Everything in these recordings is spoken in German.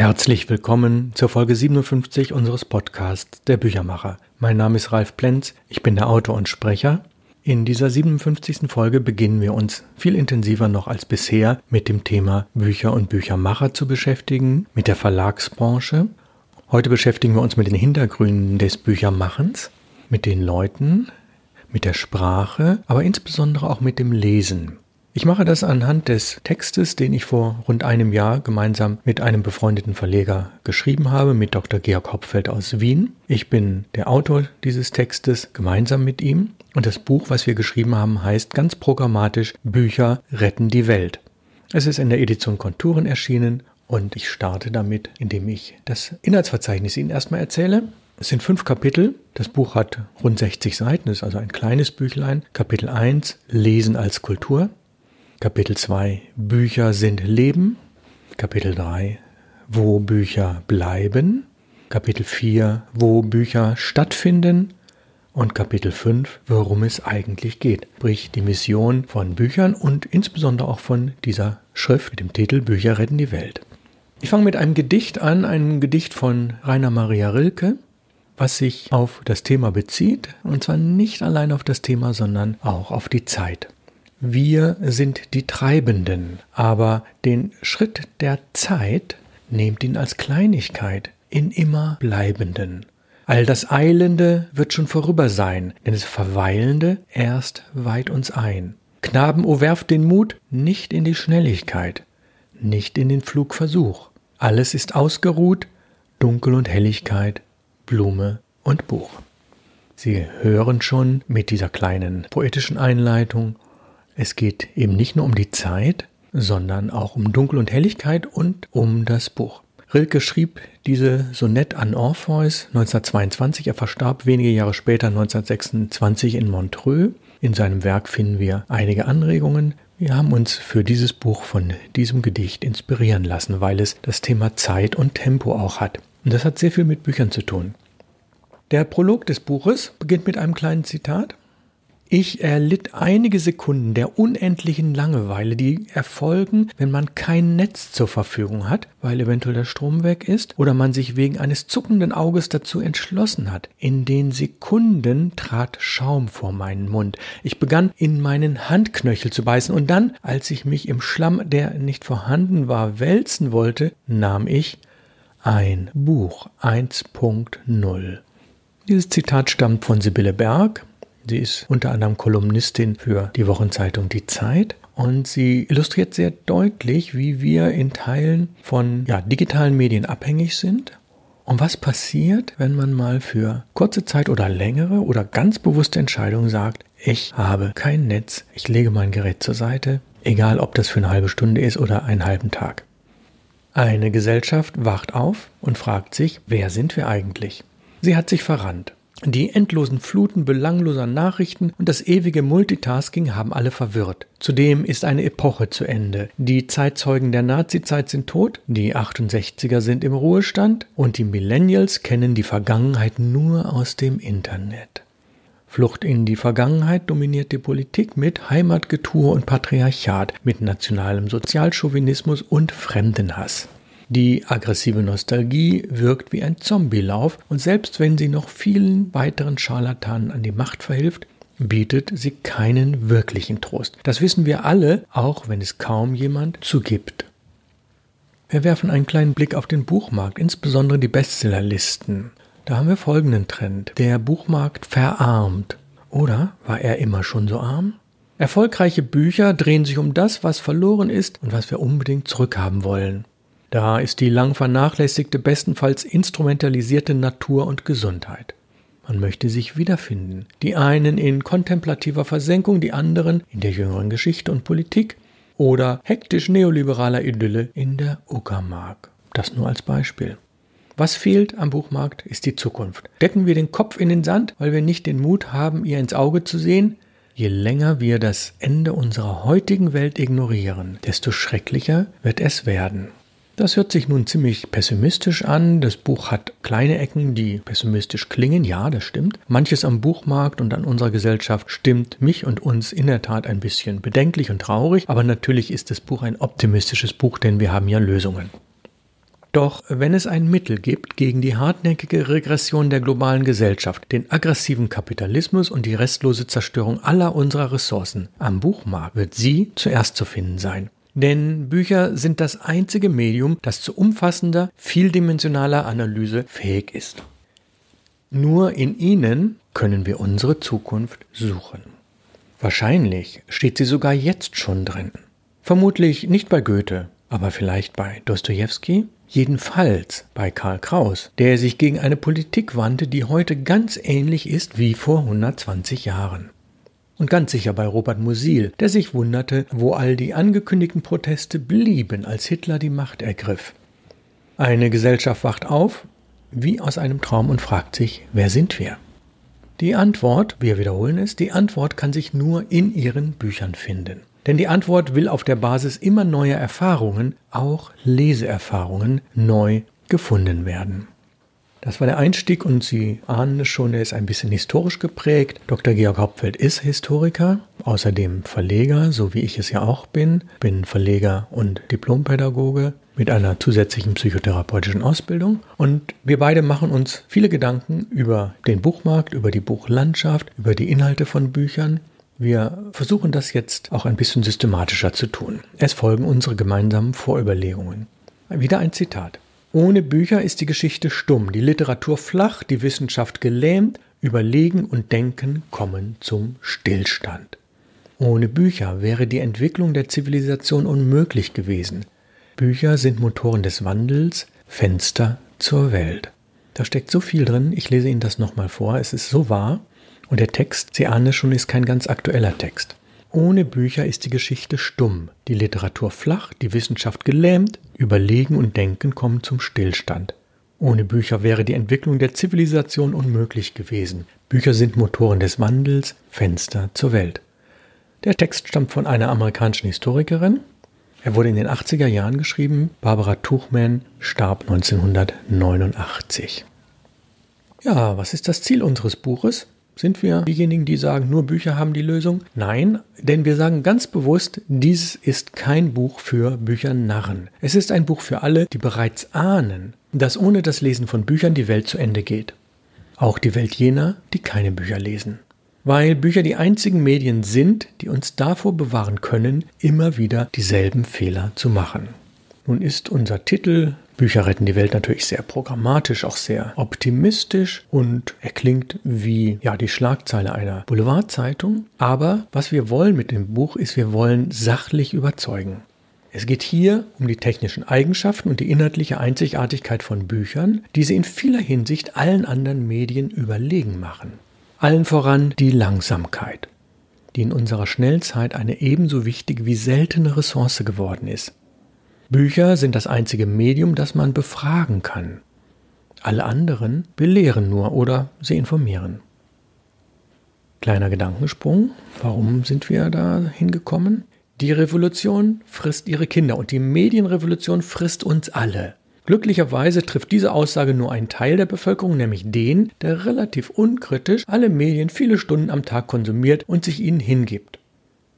Herzlich willkommen zur Folge 57 unseres Podcasts Der Büchermacher. Mein Name ist Ralf Plenz, ich bin der Autor und Sprecher. In dieser 57. Folge beginnen wir uns viel intensiver noch als bisher mit dem Thema Bücher und Büchermacher zu beschäftigen, mit der Verlagsbranche. Heute beschäftigen wir uns mit den Hintergründen des Büchermachens, mit den Leuten, mit der Sprache, aber insbesondere auch mit dem Lesen. Ich mache das anhand des Textes, den ich vor rund einem Jahr gemeinsam mit einem befreundeten Verleger geschrieben habe, mit Dr. Georg Hopfeld aus Wien. Ich bin der Autor dieses Textes gemeinsam mit ihm und das Buch, was wir geschrieben haben, heißt ganz programmatisch Bücher retten die Welt. Es ist in der Edition Konturen erschienen und ich starte damit, indem ich das Inhaltsverzeichnis Ihnen erstmal erzähle. Es sind fünf Kapitel. Das Buch hat rund 60 Seiten, ist also ein kleines Büchlein. Kapitel 1 Lesen als Kultur. Kapitel 2 Bücher sind Leben. Kapitel 3 Wo Bücher bleiben. Kapitel 4 Wo Bücher stattfinden. Und Kapitel 5 Worum es eigentlich geht. Sprich die Mission von Büchern und insbesondere auch von dieser Schrift mit dem Titel Bücher retten die Welt. Ich fange mit einem Gedicht an, einem Gedicht von Rainer Maria Rilke, was sich auf das Thema bezieht, und zwar nicht allein auf das Thema, sondern auch auf die Zeit. Wir sind die Treibenden, aber den Schritt der Zeit nehmt ihn als Kleinigkeit in immer Bleibenden. All das Eilende wird schon vorüber sein, denn das Verweilende erst weiht uns ein. Knaben, o werft den Mut nicht in die Schnelligkeit, nicht in den Flugversuch. Alles ist ausgeruht, Dunkel und Helligkeit, Blume und Buch. Sie hören schon mit dieser kleinen poetischen Einleitung es geht eben nicht nur um die Zeit, sondern auch um Dunkel und Helligkeit und um das Buch. Rilke schrieb diese Sonett an Orpheus 1922. Er verstarb wenige Jahre später 1926 in Montreux. In seinem Werk finden wir einige Anregungen. Wir haben uns für dieses Buch von diesem Gedicht inspirieren lassen, weil es das Thema Zeit und Tempo auch hat. Und das hat sehr viel mit Büchern zu tun. Der Prolog des Buches beginnt mit einem kleinen Zitat. Ich erlitt einige Sekunden der unendlichen Langeweile, die erfolgen, wenn man kein Netz zur Verfügung hat, weil eventuell der Strom weg ist oder man sich wegen eines zuckenden Auges dazu entschlossen hat. In den Sekunden trat Schaum vor meinen Mund. Ich begann in meinen Handknöchel zu beißen und dann, als ich mich im Schlamm, der nicht vorhanden war, wälzen wollte, nahm ich ein Buch 1.0. Dieses Zitat stammt von Sibylle Berg, Sie ist unter anderem Kolumnistin für die Wochenzeitung Die Zeit und sie illustriert sehr deutlich, wie wir in Teilen von ja, digitalen Medien abhängig sind und was passiert, wenn man mal für kurze Zeit oder längere oder ganz bewusste Entscheidungen sagt, ich habe kein Netz, ich lege mein Gerät zur Seite, egal ob das für eine halbe Stunde ist oder einen halben Tag. Eine Gesellschaft wacht auf und fragt sich, wer sind wir eigentlich? Sie hat sich verrannt. Die endlosen Fluten belangloser Nachrichten und das ewige Multitasking haben alle verwirrt. Zudem ist eine Epoche zu Ende. Die Zeitzeugen der Nazizeit sind tot, die 68er sind im Ruhestand und die Millennials kennen die Vergangenheit nur aus dem Internet. Flucht in die Vergangenheit dominiert die Politik mit Heimatgetue und Patriarchat, mit nationalem Sozialchauvinismus und Fremdenhass. Die aggressive Nostalgie wirkt wie ein Zombielauf und selbst wenn sie noch vielen weiteren Scharlatanen an die Macht verhilft, bietet sie keinen wirklichen Trost. Das wissen wir alle, auch wenn es kaum jemand zugibt. Wir werfen einen kleinen Blick auf den Buchmarkt, insbesondere die Bestsellerlisten. Da haben wir folgenden Trend. Der Buchmarkt verarmt. Oder war er immer schon so arm? Erfolgreiche Bücher drehen sich um das, was verloren ist und was wir unbedingt zurückhaben wollen. Da ist die lang vernachlässigte, bestenfalls instrumentalisierte Natur und Gesundheit. Man möchte sich wiederfinden. Die einen in kontemplativer Versenkung, die anderen in der jüngeren Geschichte und Politik oder hektisch neoliberaler Idylle in der Uckermark. Das nur als Beispiel. Was fehlt am Buchmarkt, ist die Zukunft. Decken wir den Kopf in den Sand, weil wir nicht den Mut haben, ihr ins Auge zu sehen? Je länger wir das Ende unserer heutigen Welt ignorieren, desto schrecklicher wird es werden. Das hört sich nun ziemlich pessimistisch an. Das Buch hat kleine Ecken, die pessimistisch klingen. Ja, das stimmt. Manches am Buchmarkt und an unserer Gesellschaft stimmt mich und uns in der Tat ein bisschen bedenklich und traurig. Aber natürlich ist das Buch ein optimistisches Buch, denn wir haben ja Lösungen. Doch wenn es ein Mittel gibt gegen die hartnäckige Regression der globalen Gesellschaft, den aggressiven Kapitalismus und die restlose Zerstörung aller unserer Ressourcen am Buchmarkt, wird sie zuerst zu finden sein. Denn Bücher sind das einzige Medium, das zu umfassender, vieldimensionaler Analyse fähig ist. Nur in ihnen können wir unsere Zukunft suchen. Wahrscheinlich steht sie sogar jetzt schon drin. Vermutlich nicht bei Goethe, aber vielleicht bei Dostoevsky, jedenfalls bei Karl Kraus, der sich gegen eine Politik wandte, die heute ganz ähnlich ist wie vor 120 Jahren. Und ganz sicher bei Robert Musil, der sich wunderte, wo all die angekündigten Proteste blieben, als Hitler die Macht ergriff. Eine Gesellschaft wacht auf, wie aus einem Traum und fragt sich, wer sind wir? Die Antwort, wir wiederholen es, die Antwort kann sich nur in ihren Büchern finden. Denn die Antwort will auf der Basis immer neuer Erfahrungen, auch Leseerfahrungen, neu gefunden werden. Das war der Einstieg und Sie ahnen es schon, er ist ein bisschen historisch geprägt. Dr. Georg Hauptfeld ist Historiker, außerdem Verleger, so wie ich es ja auch bin. Bin Verleger und Diplompädagoge mit einer zusätzlichen psychotherapeutischen Ausbildung. Und wir beide machen uns viele Gedanken über den Buchmarkt, über die Buchlandschaft, über die Inhalte von Büchern. Wir versuchen das jetzt auch ein bisschen systematischer zu tun. Es folgen unsere gemeinsamen Vorüberlegungen. Wieder ein Zitat. Ohne Bücher ist die Geschichte stumm, die Literatur flach, die Wissenschaft gelähmt, Überlegen und Denken kommen zum Stillstand. Ohne Bücher wäre die Entwicklung der Zivilisation unmöglich gewesen. Bücher sind Motoren des Wandels, Fenster zur Welt. Da steckt so viel drin, ich lese Ihnen das nochmal vor, es ist so wahr. Und der Text, Sie ahnen es schon, ist kein ganz aktueller Text. Ohne Bücher ist die Geschichte stumm, die Literatur flach, die Wissenschaft gelähmt, Überlegen und Denken kommen zum Stillstand. Ohne Bücher wäre die Entwicklung der Zivilisation unmöglich gewesen. Bücher sind Motoren des Wandels, Fenster zur Welt. Der Text stammt von einer amerikanischen Historikerin. Er wurde in den 80er Jahren geschrieben. Barbara Tuchman starb 1989. Ja, was ist das Ziel unseres Buches? Sind wir diejenigen, die sagen, nur Bücher haben die Lösung? Nein, denn wir sagen ganz bewusst, dies ist kein Buch für Büchernarren. Es ist ein Buch für alle, die bereits ahnen, dass ohne das Lesen von Büchern die Welt zu Ende geht. Auch die Welt jener, die keine Bücher lesen. Weil Bücher die einzigen Medien sind, die uns davor bewahren können, immer wieder dieselben Fehler zu machen. Nun ist unser Titel Bücher retten die Welt natürlich sehr programmatisch, auch sehr optimistisch und er klingt wie ja die Schlagzeile einer Boulevardzeitung. Aber was wir wollen mit dem Buch ist, wir wollen sachlich überzeugen. Es geht hier um die technischen Eigenschaften und die inhaltliche Einzigartigkeit von Büchern, die sie in vieler Hinsicht allen anderen Medien überlegen machen. Allen voran die Langsamkeit, die in unserer Schnellzeit eine ebenso wichtige wie seltene Ressource geworden ist. Bücher sind das einzige Medium, das man befragen kann. Alle anderen belehren nur oder sie informieren. Kleiner Gedankensprung. Warum sind wir da hingekommen? Die Revolution frisst ihre Kinder und die Medienrevolution frisst uns alle. Glücklicherweise trifft diese Aussage nur einen Teil der Bevölkerung, nämlich den, der relativ unkritisch alle Medien viele Stunden am Tag konsumiert und sich ihnen hingibt.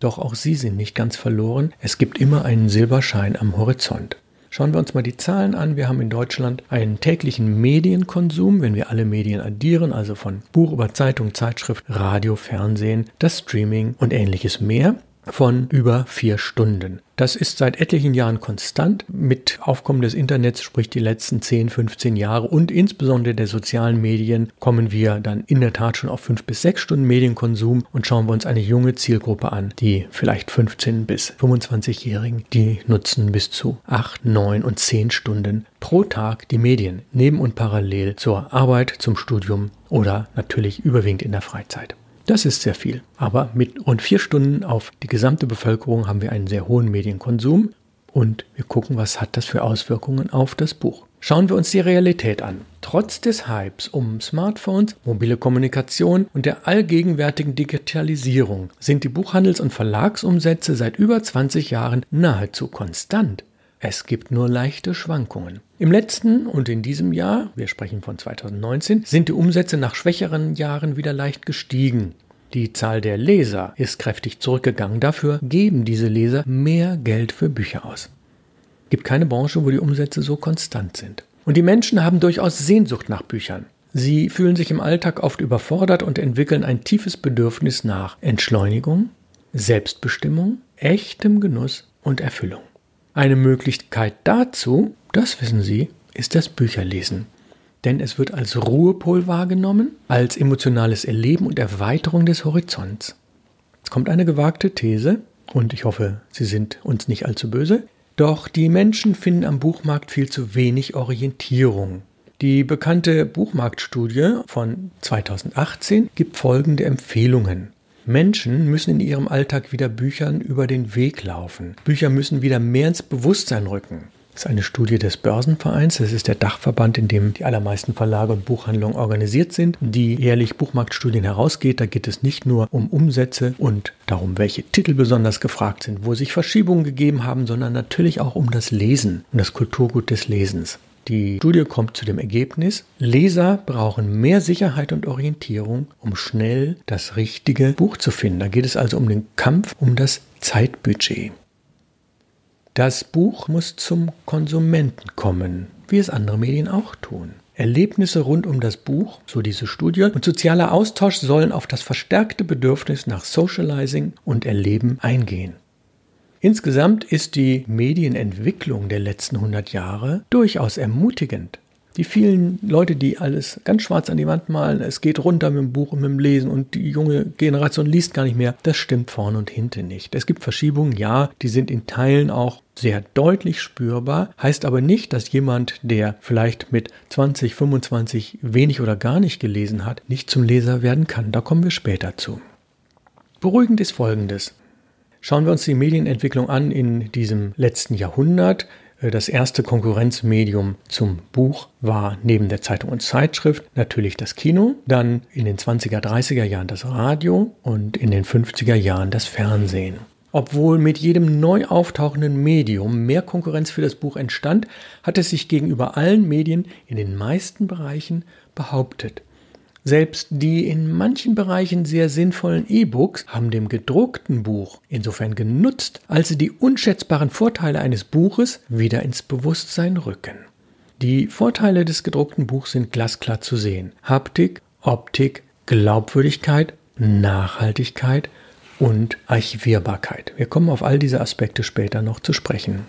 Doch auch sie sind nicht ganz verloren. Es gibt immer einen Silberschein am Horizont. Schauen wir uns mal die Zahlen an. Wir haben in Deutschland einen täglichen Medienkonsum, wenn wir alle Medien addieren, also von Buch über Zeitung, Zeitschrift, Radio, Fernsehen, das Streaming und ähnliches mehr von über vier Stunden. Das ist seit etlichen Jahren konstant. Mit Aufkommen des Internets, sprich die letzten 10, 15 Jahre und insbesondere der sozialen Medien, kommen wir dann in der Tat schon auf fünf bis sechs Stunden Medienkonsum und schauen wir uns eine junge Zielgruppe an, die vielleicht 15 bis 25-Jährigen, die nutzen bis zu acht, neun und zehn Stunden pro Tag die Medien, neben und parallel zur Arbeit, zum Studium oder natürlich überwiegend in der Freizeit. Das ist sehr viel. Aber mit rund vier Stunden auf die gesamte Bevölkerung haben wir einen sehr hohen Medienkonsum und wir gucken, was hat das für Auswirkungen auf das Buch. Schauen wir uns die Realität an. Trotz des Hypes um Smartphones, mobile Kommunikation und der allgegenwärtigen Digitalisierung sind die Buchhandels- und Verlagsumsätze seit über 20 Jahren nahezu konstant. Es gibt nur leichte Schwankungen. Im letzten und in diesem Jahr, wir sprechen von 2019, sind die Umsätze nach schwächeren Jahren wieder leicht gestiegen. Die Zahl der Leser ist kräftig zurückgegangen. Dafür geben diese Leser mehr Geld für Bücher aus. Gibt keine Branche, wo die Umsätze so konstant sind. Und die Menschen haben durchaus Sehnsucht nach Büchern. Sie fühlen sich im Alltag oft überfordert und entwickeln ein tiefes Bedürfnis nach Entschleunigung, Selbstbestimmung, echtem Genuss und Erfüllung. Eine Möglichkeit dazu, das wissen Sie, ist das Bücherlesen. Denn es wird als Ruhepol wahrgenommen, als emotionales Erleben und Erweiterung des Horizonts. Jetzt kommt eine gewagte These, und ich hoffe, Sie sind uns nicht allzu böse. Doch die Menschen finden am Buchmarkt viel zu wenig Orientierung. Die bekannte Buchmarktstudie von 2018 gibt folgende Empfehlungen. Menschen müssen in ihrem Alltag wieder Büchern über den Weg laufen. Bücher müssen wieder mehr ins Bewusstsein rücken. Das ist eine Studie des Börsenvereins. Das ist der Dachverband, in dem die allermeisten Verlage und Buchhandlungen organisiert sind, die jährlich Buchmarktstudien herausgeht. Da geht es nicht nur um Umsätze und darum, welche Titel besonders gefragt sind, wo sich Verschiebungen gegeben haben, sondern natürlich auch um das Lesen, um das Kulturgut des Lesens. Die Studie kommt zu dem Ergebnis, Leser brauchen mehr Sicherheit und Orientierung, um schnell das richtige Buch zu finden. Da geht es also um den Kampf um das Zeitbudget. Das Buch muss zum Konsumenten kommen, wie es andere Medien auch tun. Erlebnisse rund um das Buch, so diese Studie, und sozialer Austausch sollen auf das verstärkte Bedürfnis nach Socializing und Erleben eingehen. Insgesamt ist die Medienentwicklung der letzten 100 Jahre durchaus ermutigend. Die vielen Leute, die alles ganz schwarz an die Wand malen, es geht runter mit dem Buch und mit dem Lesen und die junge Generation liest gar nicht mehr, das stimmt vorne und hinten nicht. Es gibt Verschiebungen, ja, die sind in Teilen auch sehr deutlich spürbar, heißt aber nicht, dass jemand, der vielleicht mit 20, 25 wenig oder gar nicht gelesen hat, nicht zum Leser werden kann. Da kommen wir später zu. Beruhigend ist Folgendes. Schauen wir uns die Medienentwicklung an in diesem letzten Jahrhundert. Äh, das erste Konkurrenzmedium zum Buch war neben der Zeitung und Zeitschrift natürlich das Kino, dann in den 20er, 30er Jahren das Radio und in den 50er Jahren das Fernsehen. Obwohl mit jedem neu auftauchenden Medium mehr Konkurrenz für das Buch entstand, hat es sich gegenüber allen Medien in den meisten Bereichen behauptet. Selbst die in manchen Bereichen sehr sinnvollen E-Books haben dem gedruckten Buch insofern genutzt, als sie die unschätzbaren Vorteile eines Buches wieder ins Bewusstsein rücken. Die Vorteile des gedruckten Buchs sind glasklar zu sehen. Haptik, Optik, Glaubwürdigkeit, Nachhaltigkeit und Archivierbarkeit. Wir kommen auf all diese Aspekte später noch zu sprechen.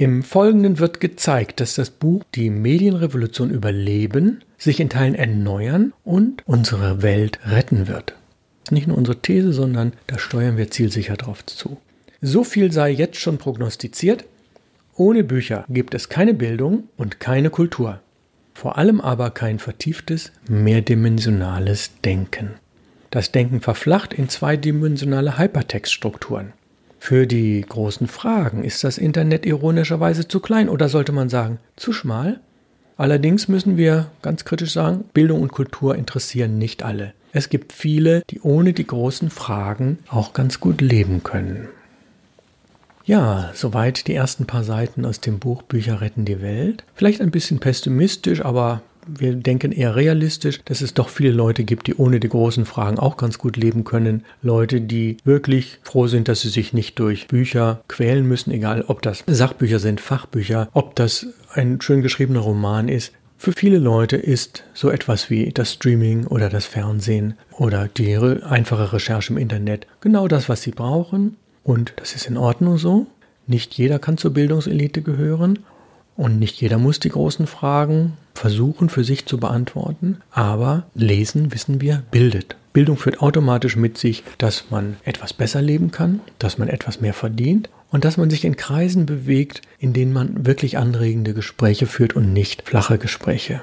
Im Folgenden wird gezeigt, dass das Buch die Medienrevolution überleben, sich in Teilen erneuern und unsere Welt retten wird. Nicht nur unsere These, sondern da steuern wir zielsicher drauf zu. So viel sei jetzt schon prognostiziert. Ohne Bücher gibt es keine Bildung und keine Kultur. Vor allem aber kein vertieftes, mehrdimensionales Denken. Das Denken verflacht in zweidimensionale Hypertextstrukturen. Für die großen Fragen ist das Internet ironischerweise zu klein oder sollte man sagen zu schmal? Allerdings müssen wir ganz kritisch sagen, Bildung und Kultur interessieren nicht alle. Es gibt viele, die ohne die großen Fragen auch ganz gut leben können. Ja, soweit die ersten paar Seiten aus dem Buch Bücher retten die Welt. Vielleicht ein bisschen pessimistisch, aber wir denken eher realistisch, dass es doch viele Leute gibt, die ohne die großen Fragen auch ganz gut leben können. Leute, die wirklich froh sind, dass sie sich nicht durch Bücher quälen müssen, egal ob das Sachbücher sind, Fachbücher, ob das ein schön geschriebener Roman ist. Für viele Leute ist so etwas wie das Streaming oder das Fernsehen oder die einfache Recherche im Internet genau das, was sie brauchen. Und das ist in Ordnung so. Nicht jeder kann zur Bildungselite gehören und nicht jeder muss die großen Fragen versuchen für sich zu beantworten. Aber Lesen, wissen wir, bildet. Bildung führt automatisch mit sich, dass man etwas besser leben kann, dass man etwas mehr verdient und dass man sich in Kreisen bewegt, in denen man wirklich anregende Gespräche führt und nicht flache Gespräche.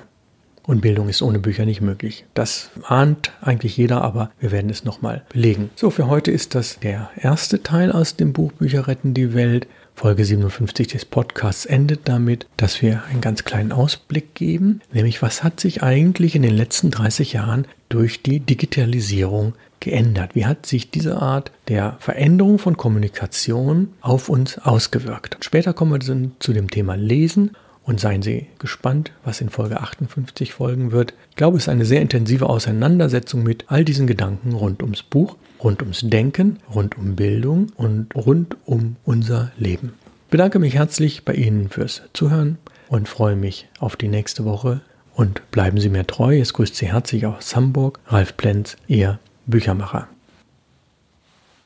Und Bildung ist ohne Bücher nicht möglich. Das ahnt eigentlich jeder, aber wir werden es nochmal belegen. So, für heute ist das der erste Teil aus dem Buch Bücher retten die Welt. Folge 57 des Podcasts endet damit, dass wir einen ganz kleinen Ausblick geben, nämlich was hat sich eigentlich in den letzten 30 Jahren durch die Digitalisierung geändert? Wie hat sich diese Art der Veränderung von Kommunikation auf uns ausgewirkt? Später kommen wir zu dem Thema Lesen und seien Sie gespannt, was in Folge 58 folgen wird. Ich glaube, es ist eine sehr intensive Auseinandersetzung mit all diesen Gedanken rund ums Buch rund ums Denken, rund um Bildung und rund um unser Leben. Bedanke mich herzlich bei Ihnen fürs Zuhören und freue mich auf die nächste Woche. Und bleiben Sie mir treu. Es grüßt Sie herzlich aus Hamburg. Ralf Plenz, Ihr Büchermacher.